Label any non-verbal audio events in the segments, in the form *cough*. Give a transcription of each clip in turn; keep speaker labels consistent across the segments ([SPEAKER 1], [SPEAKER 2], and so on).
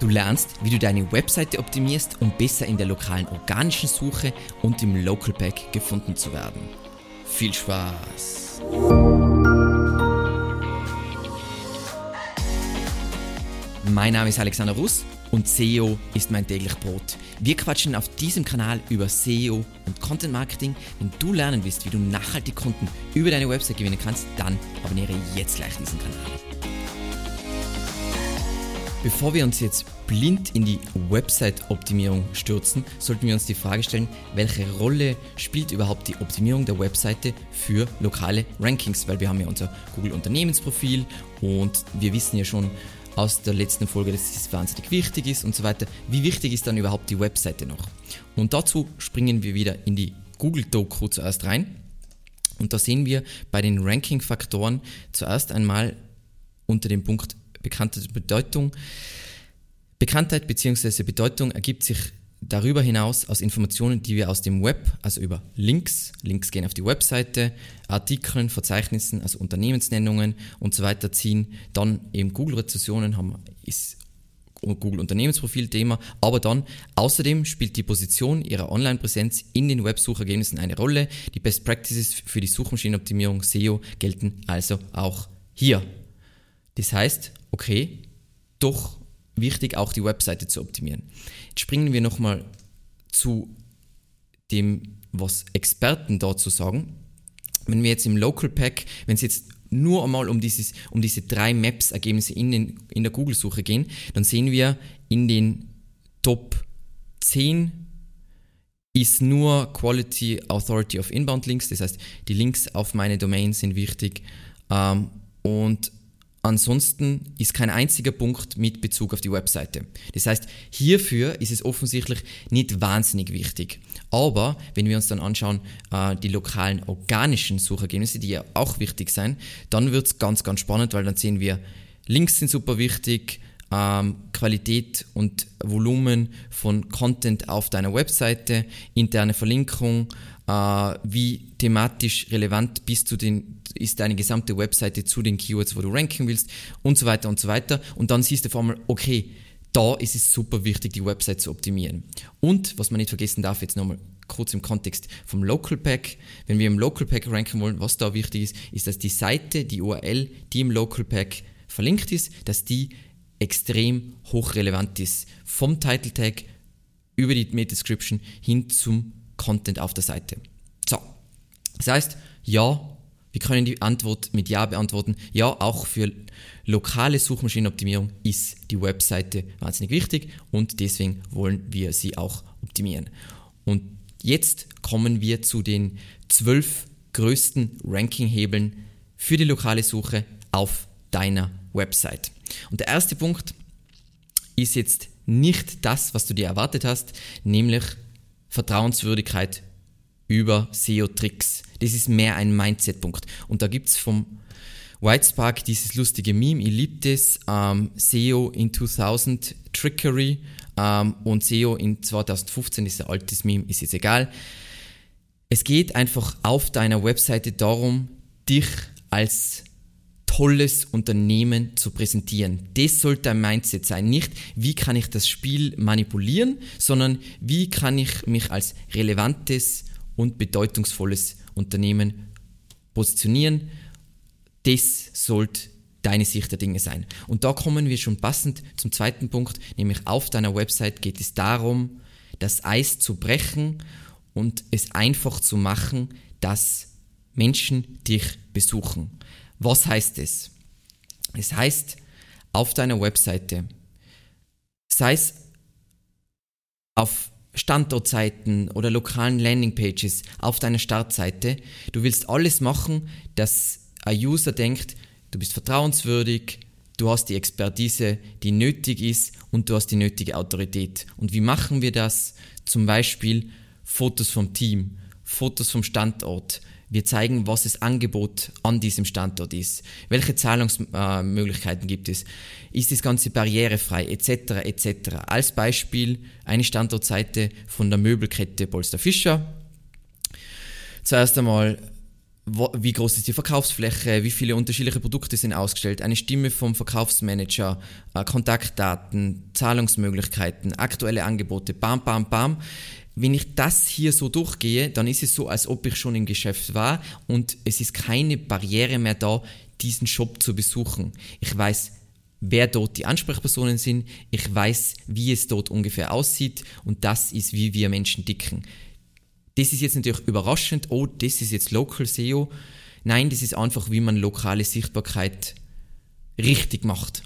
[SPEAKER 1] Du lernst, wie du deine Webseite optimierst, um besser in der lokalen organischen Suche und im Local Pack gefunden zu werden. Viel Spaß! Mein Name ist Alexander Russ und SEO ist mein täglich Brot. Wir quatschen auf diesem Kanal über SEO und Content Marketing. Wenn du lernen willst, wie du nachhaltig Kunden über deine Website gewinnen kannst, dann abonniere jetzt gleich diesen Kanal. Bevor wir uns jetzt blind in die Website-Optimierung stürzen, sollten wir uns die Frage stellen, welche Rolle spielt überhaupt die Optimierung der Webseite für lokale Rankings? Weil wir haben ja unser Google-Unternehmensprofil und wir wissen ja schon aus der letzten Folge, dass das wahnsinnig wichtig ist und so weiter. Wie wichtig ist dann überhaupt die Webseite noch? Und dazu springen wir wieder in die Google-Doku zuerst rein. Und da sehen wir bei den Ranking-Faktoren zuerst einmal unter dem Punkt Bekanntheit Bedeutung. Bekanntheit bzw. Bedeutung ergibt sich darüber hinaus aus Informationen, die wir aus dem Web, also über Links, Links gehen auf die Webseite, Artikeln, Verzeichnissen, also Unternehmensnennungen und so weiter ziehen, dann eben Google-Rezessionen ist Google Unternehmensprofil Thema, aber dann außerdem spielt die Position ihrer Online-Präsenz in den Websuchergebnissen eine Rolle. Die Best Practices für die Suchmaschinenoptimierung SEO gelten also auch hier. Das heißt, okay, doch wichtig, auch die Webseite zu optimieren. Jetzt springen wir nochmal zu dem, was Experten dazu sagen. Wenn wir jetzt im Local Pack, wenn es jetzt nur einmal um, dieses, um diese drei Maps-Ergebnisse in, in der Google-Suche gehen, dann sehen wir in den Top 10 ist nur Quality Authority of Inbound Links, das heißt, die Links auf meine Domain sind wichtig. Ähm, und Ansonsten ist kein einziger Punkt mit Bezug auf die Webseite. Das heißt, hierfür ist es offensichtlich nicht wahnsinnig wichtig. Aber wenn wir uns dann anschauen, äh, die lokalen organischen Suchergebnisse, die ja auch wichtig sind, dann wird es ganz, ganz spannend, weil dann sehen wir, Links sind super wichtig, ähm, Qualität und Volumen von Content auf deiner Webseite, interne Verlinkung, wie thematisch relevant bist du den, ist deine gesamte Webseite zu den Keywords, wo du ranken willst und so weiter und so weiter. Und dann siehst du auf einmal, okay, da ist es super wichtig, die Website zu optimieren. Und was man nicht vergessen darf, jetzt nochmal kurz im Kontext vom Local Pack. Wenn wir im Local Pack ranken wollen, was da wichtig ist, ist, dass die Seite, die URL, die im Local Pack verlinkt ist, dass die extrem hochrelevant ist. Vom Title Tag über die Meta Description hin zum Content auf der Seite. So. Das heißt, ja, wir können die Antwort mit Ja beantworten. Ja, auch für lokale Suchmaschinenoptimierung ist die Webseite wahnsinnig wichtig und deswegen wollen wir sie auch optimieren. Und jetzt kommen wir zu den zwölf größten Rankinghebeln für die lokale Suche auf deiner Website. Und der erste Punkt ist jetzt nicht das, was du dir erwartet hast, nämlich Vertrauenswürdigkeit über SEO-Tricks. Das ist mehr ein Mindset-Punkt. Und da gibt es vom Whitespark dieses lustige Meme, ich liebe das, ähm, SEO in 2000 Trickery ähm, und SEO in 2015 ist ein altes Meme, ist jetzt egal. Es geht einfach auf deiner Webseite darum, dich als tolles Unternehmen zu präsentieren. Das sollte ein Mindset sein. Nicht, wie kann ich das Spiel manipulieren, sondern wie kann ich mich als relevantes und bedeutungsvolles Unternehmen positionieren. Das sollte deine Sicht der Dinge sein. Und da kommen wir schon passend zum zweiten Punkt, nämlich auf deiner Website geht es darum, das Eis zu brechen und es einfach zu machen, dass Menschen dich besuchen. Was heißt es? Es heißt, auf deiner Webseite, sei es auf Standortseiten oder lokalen Landingpages, auf deiner Startseite, du willst alles machen, dass ein User denkt, du bist vertrauenswürdig, du hast die Expertise, die nötig ist und du hast die nötige Autorität. Und wie machen wir das? Zum Beispiel Fotos vom Team, Fotos vom Standort, wir zeigen, was das Angebot an diesem Standort ist. Welche Zahlungsmöglichkeiten gibt es? Ist das Ganze barrierefrei? Etc. etc. Als Beispiel eine Standortseite von der Möbelkette Polster Fischer. Zuerst einmal, wie groß ist die Verkaufsfläche, wie viele unterschiedliche Produkte sind ausgestellt, eine Stimme vom Verkaufsmanager, äh, Kontaktdaten, Zahlungsmöglichkeiten, aktuelle Angebote, bam, bam, bam. Wenn ich das hier so durchgehe, dann ist es so, als ob ich schon im Geschäft war und es ist keine Barriere mehr da, diesen Shop zu besuchen. Ich weiß, wer dort die Ansprechpersonen sind, ich weiß, wie es dort ungefähr aussieht und das ist, wie wir Menschen dicken. Das ist jetzt natürlich überraschend, oh, das ist jetzt Local SEO. Nein, das ist einfach, wie man lokale Sichtbarkeit richtig macht.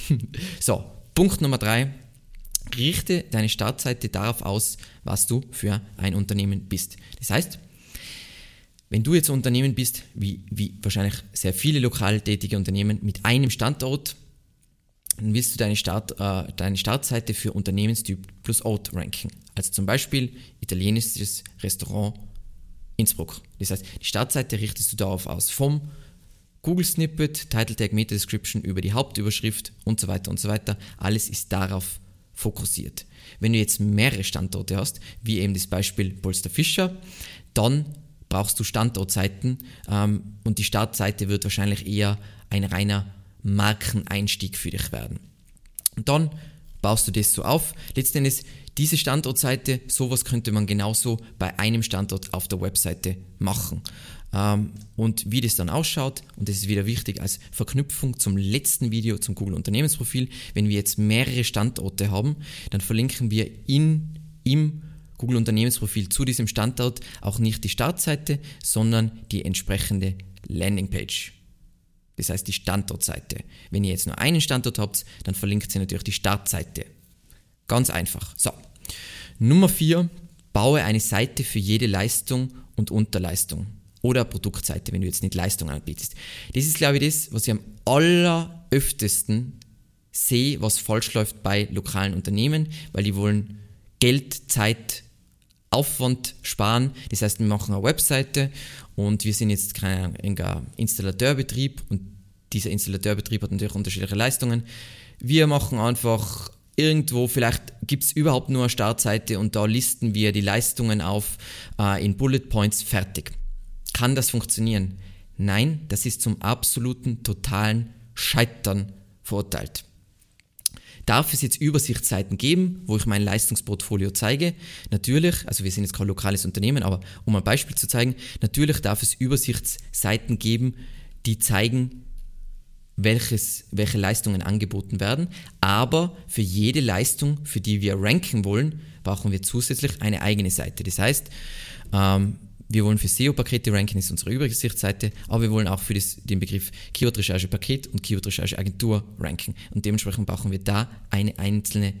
[SPEAKER 1] *laughs* so, Punkt Nummer drei. Richte deine Startseite darauf aus, was du für ein Unternehmen bist. Das heißt, wenn du jetzt ein Unternehmen bist, wie, wie wahrscheinlich sehr viele lokal tätige Unternehmen mit einem Standort, dann willst du deine, Start, äh, deine Startseite für Unternehmenstyp plus Ort ranken. Also zum Beispiel italienisches Restaurant Innsbruck. Das heißt, die Startseite richtest du darauf aus. Vom Google Snippet, Title Tag, Meta Description über die Hauptüberschrift und so weiter und so weiter. Alles ist darauf fokussiert. Wenn du jetzt mehrere Standorte hast, wie eben das Beispiel Polster Fischer, dann brauchst du Standortseiten ähm, und die Startseite wird wahrscheinlich eher ein reiner Markeneinstieg für dich werden. Und dann baust du das so auf. Letztendlich diese Standortseite, sowas könnte man genauso bei einem Standort auf der Webseite machen. Ähm, und wie das dann ausschaut, und das ist wieder wichtig als Verknüpfung zum letzten Video zum Google Unternehmensprofil, wenn wir jetzt mehrere Standorte haben, dann verlinken wir in, im Google Unternehmensprofil zu diesem Standort auch nicht die Startseite, sondern die entsprechende Landingpage. Das heißt die Standortseite. Wenn ihr jetzt nur einen Standort habt, dann verlinkt ihr natürlich die Startseite. Ganz einfach. So. Nummer 4. Baue eine Seite für jede Leistung und Unterleistung. Oder Produktseite, wenn du jetzt nicht Leistung anbietest. Das ist, glaube ich, das, was ich am alleröftesten sehe, was falsch läuft bei lokalen Unternehmen, weil die wollen Geld, Zeit, Aufwand sparen. Das heißt, wir machen eine Webseite und wir sind jetzt kein Installateurbetrieb und dieser Installateurbetrieb hat natürlich unterschiedliche Leistungen. Wir machen einfach irgendwo, vielleicht gibt es überhaupt nur eine Startseite und da listen wir die Leistungen auf äh, in Bullet Points fertig. Kann das funktionieren? Nein, das ist zum absoluten, totalen Scheitern verurteilt. Darf es jetzt Übersichtsseiten geben, wo ich mein Leistungsportfolio zeige? Natürlich, also wir sind jetzt kein lokales Unternehmen, aber um ein Beispiel zu zeigen, natürlich darf es Übersichtsseiten geben, die zeigen, welches, welche Leistungen angeboten werden. Aber für jede Leistung, für die wir ranken wollen, brauchen wir zusätzlich eine eigene Seite. Das heißt, ähm, wir wollen für SEO-Pakete ranken, ist unsere Übersichtsseite, aber wir wollen auch für das, den Begriff Keyword-Recherche-Paket und Keyword-Recherche-Agentur ranken. Und dementsprechend brauchen wir da eine einzelne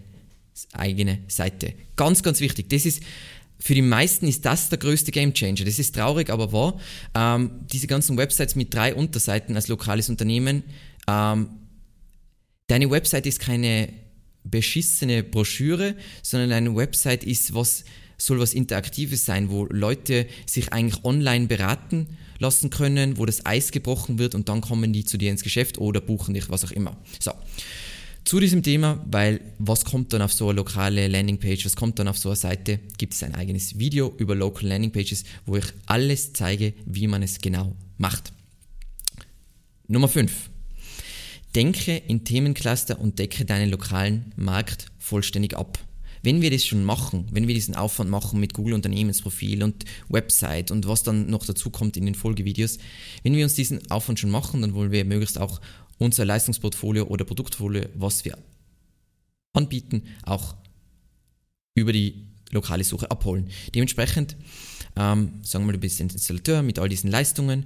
[SPEAKER 1] eigene Seite. Ganz, ganz wichtig. Das ist für die meisten ist das der größte Gamechanger. Das ist traurig, aber wahr. Ähm, diese ganzen Websites mit drei Unterseiten als lokales Unternehmen. Ähm, deine Website ist keine beschissene Broschüre, sondern eine Website ist was soll was Interaktives sein, wo Leute sich eigentlich online beraten lassen können, wo das Eis gebrochen wird und dann kommen die zu dir ins Geschäft oder buchen dich, was auch immer. So. Zu diesem Thema, weil was kommt dann auf so eine lokale Landingpage, was kommt dann auf so eine Seite, gibt es ein eigenes Video über Local Landingpages, wo ich alles zeige, wie man es genau macht. Nummer 5. Denke in Themencluster und decke deinen lokalen Markt vollständig ab. Wenn wir das schon machen, wenn wir diesen Aufwand machen mit Google Unternehmensprofil und Website und was dann noch dazu kommt in den Folgevideos, wenn wir uns diesen Aufwand schon machen, dann wollen wir möglichst auch unser Leistungsportfolio oder Produktfolio, was wir anbieten, auch über die lokale Suche abholen. Dementsprechend ähm, sagen wir mal, du bist Installateur mit all diesen Leistungen,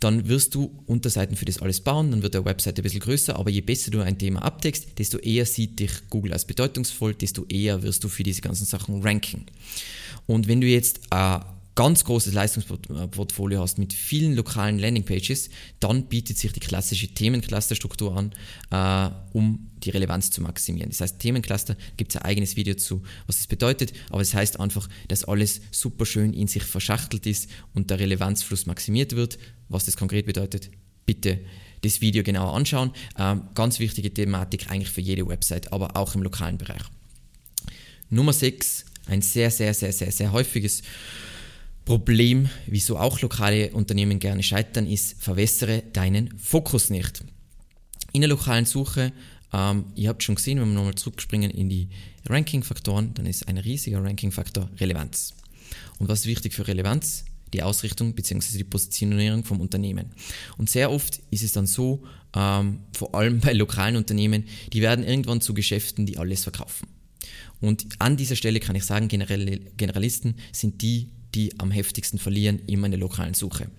[SPEAKER 1] dann wirst du Unterseiten für das alles bauen, dann wird der Website ein bisschen größer, aber je besser du ein Thema abdeckst, desto eher sieht dich Google als bedeutungsvoll, desto eher wirst du für diese ganzen Sachen ranken. Und wenn du jetzt äh, ganz großes Leistungsportfolio hast mit vielen lokalen Landingpages, dann bietet sich die klassische Themenclusterstruktur an, äh, um die Relevanz zu maximieren. Das heißt, Themencluster gibt es ein eigenes Video zu, was das bedeutet, aber es das heißt einfach, dass alles super schön in sich verschachtelt ist und der Relevanzfluss maximiert wird. Was das konkret bedeutet, bitte das Video genauer anschauen. Ähm, ganz wichtige Thematik eigentlich für jede Website, aber auch im lokalen Bereich. Nummer 6, ein sehr, sehr, sehr, sehr, sehr häufiges Problem, wieso auch lokale Unternehmen gerne scheitern, ist, verwässere deinen Fokus nicht. In der lokalen Suche, ähm, ihr habt schon gesehen, wenn wir nochmal zurückspringen in die Ranking-Faktoren, dann ist ein riesiger Ranking-Faktor Relevanz. Und was ist wichtig für Relevanz? Die Ausrichtung bzw. die Positionierung vom Unternehmen. Und sehr oft ist es dann so, ähm, vor allem bei lokalen Unternehmen, die werden irgendwann zu Geschäften, die alles verkaufen. Und an dieser Stelle kann ich sagen, Generalisten sind die, die am heftigsten verlieren, immer in der lokalen Suche.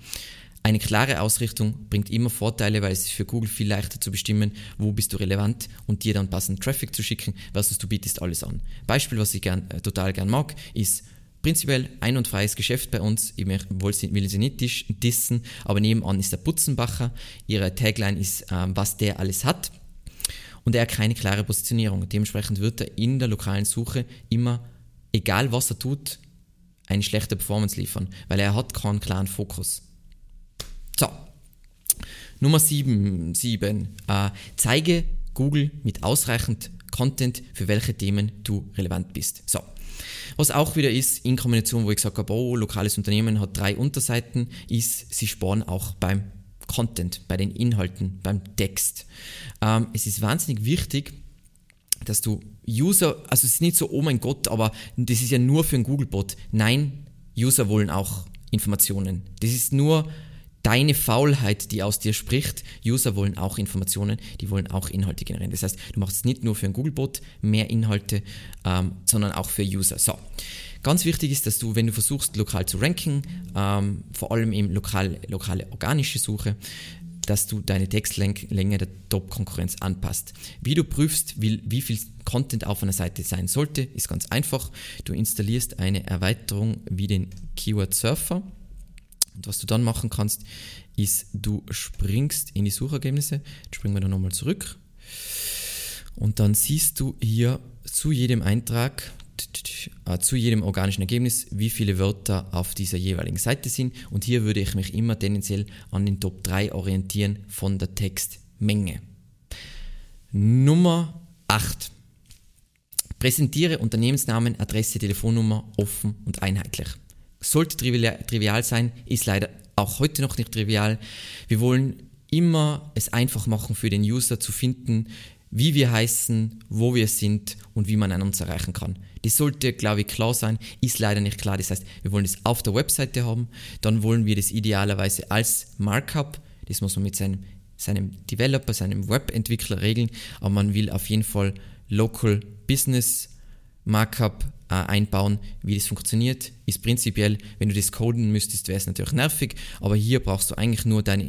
[SPEAKER 1] Eine klare Ausrichtung bringt immer Vorteile, weil es ist für Google viel leichter zu bestimmen, wo bist du relevant und dir dann passenden Traffic zu schicken, versus du bietest alles an. Beispiel, was ich gern, äh, total gern mag, ist prinzipiell ein und freies Geschäft bei uns. Ich will sie nicht dissen, aber nebenan ist der Putzenbacher. Ihre Tagline ist, äh, was der alles hat. Und er hat keine klare Positionierung. Dementsprechend wird er in der lokalen Suche immer, egal was er tut, eine schlechte Performance liefern, weil er hat keinen klaren Fokus. So, Nummer 7, 7 äh, zeige Google mit ausreichend Content, für welche Themen du relevant bist. So, was auch wieder ist, in Kombination, wo ich gesagt habe, oh, lokales Unternehmen hat drei Unterseiten, ist, sie sparen auch beim Content, bei den Inhalten, beim Text. Ähm, es ist wahnsinnig wichtig, dass du User, also es ist nicht so, oh mein Gott, aber das ist ja nur für einen Googlebot. Nein, User wollen auch Informationen. Das ist nur deine Faulheit, die aus dir spricht. User wollen auch Informationen, die wollen auch Inhalte generieren. Das heißt, du machst es nicht nur für einen Googlebot mehr Inhalte, ähm, sondern auch für User. So. Ganz wichtig ist, dass du, wenn du versuchst, lokal zu ranken, ähm, vor allem im lokal, lokale organische Suche, dass du deine Textlänge der Top-Konkurrenz anpasst. Wie du prüfst, wie, wie viel Content auf einer Seite sein sollte, ist ganz einfach. Du installierst eine Erweiterung wie den Keyword Surfer. Und was du dann machen kannst, ist, du springst in die Suchergebnisse. Jetzt springen wir da nochmal zurück. Und dann siehst du hier zu jedem Eintrag zu jedem organischen Ergebnis, wie viele Wörter auf dieser jeweiligen Seite sind. Und hier würde ich mich immer tendenziell an den Top 3 orientieren von der Textmenge. Nummer 8. Präsentiere Unternehmensnamen, Adresse, Telefonnummer offen und einheitlich. Sollte trivial sein, ist leider auch heute noch nicht trivial. Wir wollen immer es einfach machen für den User zu finden, wie wir heißen, wo wir sind und wie man an uns erreichen kann. Das sollte, glaube ich, klar sein, ist leider nicht klar. Das heißt, wir wollen das auf der Webseite haben, dann wollen wir das idealerweise als Markup, das muss man mit seinem, seinem Developer, seinem Webentwickler regeln, aber man will auf jeden Fall Local Business Markup äh, einbauen. Wie das funktioniert, ist prinzipiell, wenn du das coden müsstest, wäre es natürlich nervig, aber hier brauchst du eigentlich nur deine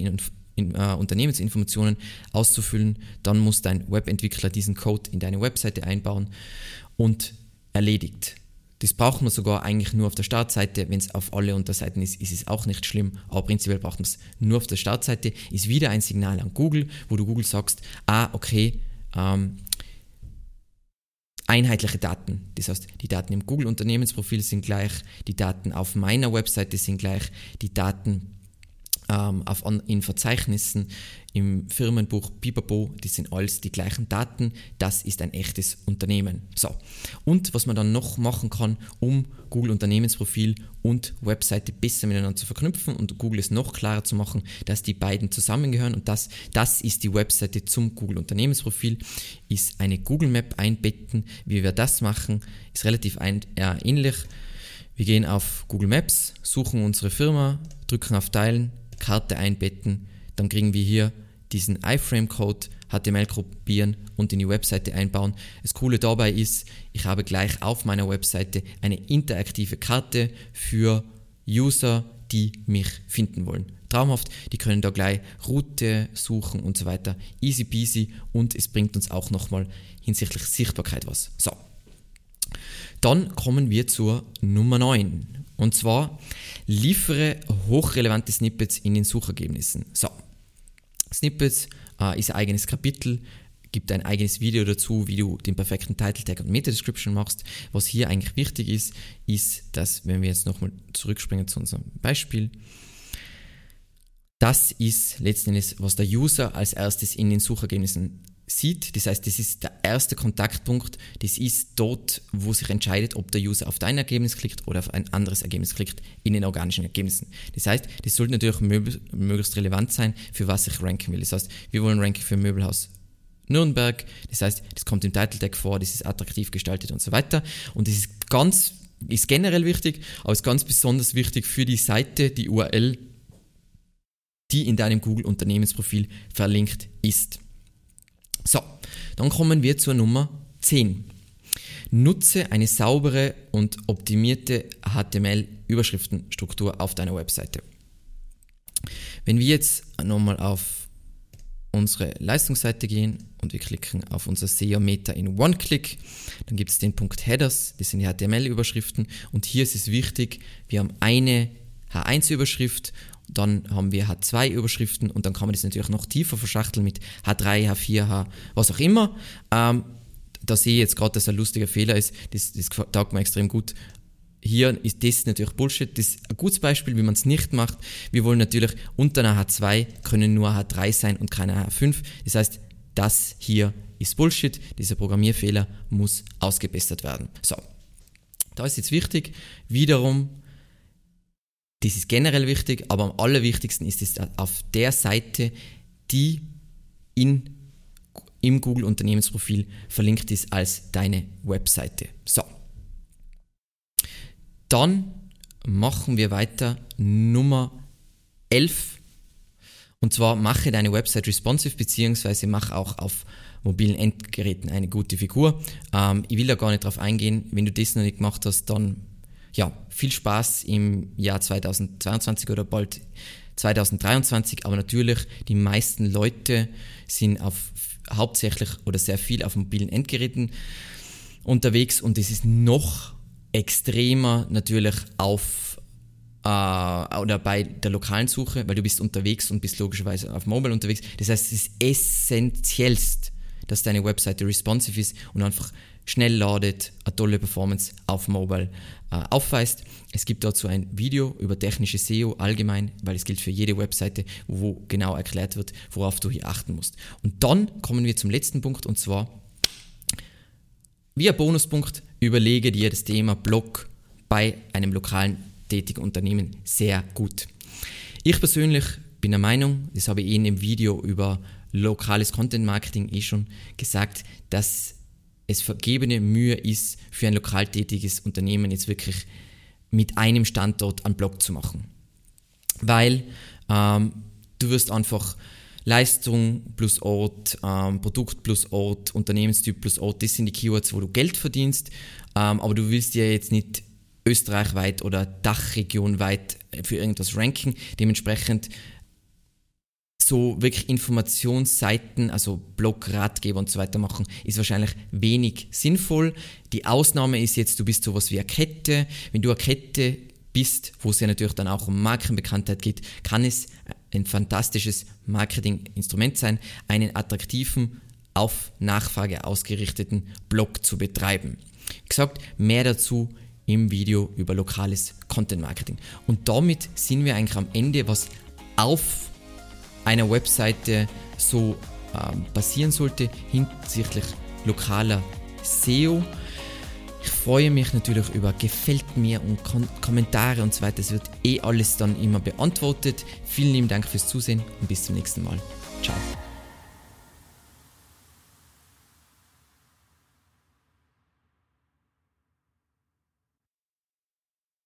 [SPEAKER 1] in, äh, Unternehmensinformationen auszufüllen, dann muss dein Webentwickler diesen Code in deine Webseite einbauen und erledigt. Das braucht man sogar eigentlich nur auf der Startseite. Wenn es auf alle Unterseiten ist, ist es auch nicht schlimm. Aber prinzipiell braucht man es nur auf der Startseite. Ist wieder ein Signal an Google, wo du Google sagst, ah, okay, ähm, einheitliche Daten. Das heißt, die Daten im Google Unternehmensprofil sind gleich, die Daten auf meiner Webseite sind gleich, die Daten ähm, auf, in Verzeichnissen, im Firmenbuch Pipapo, das sind alles die gleichen Daten, das ist ein echtes Unternehmen. So. Und was man dann noch machen kann, um Google Unternehmensprofil und Webseite besser miteinander zu verknüpfen und Google es noch klarer zu machen, dass die beiden zusammengehören und das, das ist die Webseite zum Google Unternehmensprofil, ist eine Google Map einbetten. Wie wir das machen, ist relativ ein, äh, ähnlich. Wir gehen auf Google Maps, suchen unsere Firma, drücken auf Teilen, Karte einbetten, dann kriegen wir hier diesen iFrame-Code, HTML kopieren und in die Webseite einbauen. Das Coole dabei ist, ich habe gleich auf meiner Webseite eine interaktive Karte für User, die mich finden wollen. Traumhaft, die können da gleich Route suchen und so weiter. Easy peasy und es bringt uns auch nochmal hinsichtlich Sichtbarkeit was. So. Dann kommen wir zur Nummer 9. Und zwar liefere hochrelevante Snippets in den Suchergebnissen. So, Snippets äh, ist ein eigenes Kapitel, gibt ein eigenes Video dazu, wie du den perfekten Title Tag und Meta Description machst. Was hier eigentlich wichtig ist, ist, dass, wenn wir jetzt nochmal zurückspringen zu unserem Beispiel, das ist letzten Endes, was der User als erstes in den Suchergebnissen sieht. Das heißt, das ist der erste Kontaktpunkt. Das ist dort, wo sich entscheidet, ob der User auf dein Ergebnis klickt oder auf ein anderes Ergebnis klickt in den organischen Ergebnissen. Das heißt, das sollte natürlich möglichst relevant sein, für was ich ranken will. Das heißt, wir wollen ranken für Möbelhaus Nürnberg. Das heißt, das kommt im Title Tag vor, das ist attraktiv gestaltet und so weiter. Und das ist ganz, ist generell wichtig, aber ist ganz besonders wichtig für die Seite, die URL, die in deinem Google Unternehmensprofil verlinkt ist. So, dann kommen wir zur Nummer 10. Nutze eine saubere und optimierte HTML-Überschriftenstruktur auf deiner Webseite. Wenn wir jetzt nochmal auf unsere Leistungsseite gehen und wir klicken auf unser SEO-Meter in One-Click, dann gibt es den Punkt Headers, das sind die HTML-Überschriften und hier ist es wichtig, wir haben eine H1-Überschrift dann haben wir H2-Überschriften und dann kann man das natürlich noch tiefer verschachteln mit H3, H4, H, was auch immer. Ähm, da sehe ich jetzt gerade, dass ein lustiger Fehler ist. Das, das taugt mir extrem gut. Hier ist das natürlich Bullshit. Das ist ein gutes Beispiel, wie man es nicht macht. Wir wollen natürlich unter einer H2 können nur H3 sein und keine H5. Das heißt, das hier ist Bullshit. Dieser Programmierfehler muss ausgebessert werden. So. Da ist jetzt wichtig, wiederum das ist generell wichtig, aber am allerwichtigsten ist es auf der Seite, die in, im Google Unternehmensprofil verlinkt ist als deine Webseite. So. Dann machen wir weiter Nummer 11. Und zwar mache deine Website responsive, beziehungsweise mach auch auf mobilen Endgeräten eine gute Figur. Ähm, ich will da gar nicht drauf eingehen. Wenn du das noch nicht gemacht hast, dann ja, viel Spaß im Jahr 2022 oder bald 2023, aber natürlich die meisten Leute sind auf hauptsächlich oder sehr viel auf mobilen Endgeräten unterwegs und es ist noch extremer natürlich auf äh, oder bei der lokalen Suche, weil du bist unterwegs und bist logischerweise auf Mobile unterwegs. Das heißt, es ist essentiellst, dass deine Webseite responsive ist und einfach schnell ladet, eine tolle Performance auf Mobile äh, aufweist. Es gibt dazu ein Video über technische SEO allgemein, weil es gilt für jede Webseite, wo genau erklärt wird, worauf du hier achten musst. Und dann kommen wir zum letzten Punkt und zwar, wie ein Bonuspunkt, überlege dir das Thema Blog bei einem lokalen tätigen Unternehmen sehr gut. Ich persönlich bin der Meinung, das habe ich in dem Video über lokales Content Marketing eh schon gesagt, dass es vergebene Mühe ist, für ein lokal tätiges Unternehmen jetzt wirklich mit einem Standort einen Blog zu machen. Weil ähm, du wirst einfach Leistung plus Ort, ähm, Produkt plus Ort, Unternehmenstyp plus Ort, das sind die Keywords, wo du Geld verdienst, ähm, aber du willst ja jetzt nicht österreichweit oder Dachregionweit für irgendwas ranken. Dementsprechend so wirklich Informationsseiten, also Blog, Ratgeber und so weiter machen, ist wahrscheinlich wenig sinnvoll. Die Ausnahme ist jetzt, du bist sowas wie eine Kette. Wenn du eine Kette bist, wo es ja natürlich dann auch um Markenbekanntheit geht, kann es ein fantastisches Marketinginstrument sein, einen attraktiven, auf Nachfrage ausgerichteten Blog zu betreiben. Wie gesagt, mehr dazu im Video über lokales Content Marketing. Und damit sind wir eigentlich am Ende, was auf einer Webseite so ähm, passieren sollte hinsichtlich lokaler SEO. Ich freue mich natürlich über gefällt mir und Kon Kommentare und so weiter. Es wird eh alles dann immer beantwortet. Vielen lieben Dank fürs Zusehen und bis zum nächsten Mal. Ciao.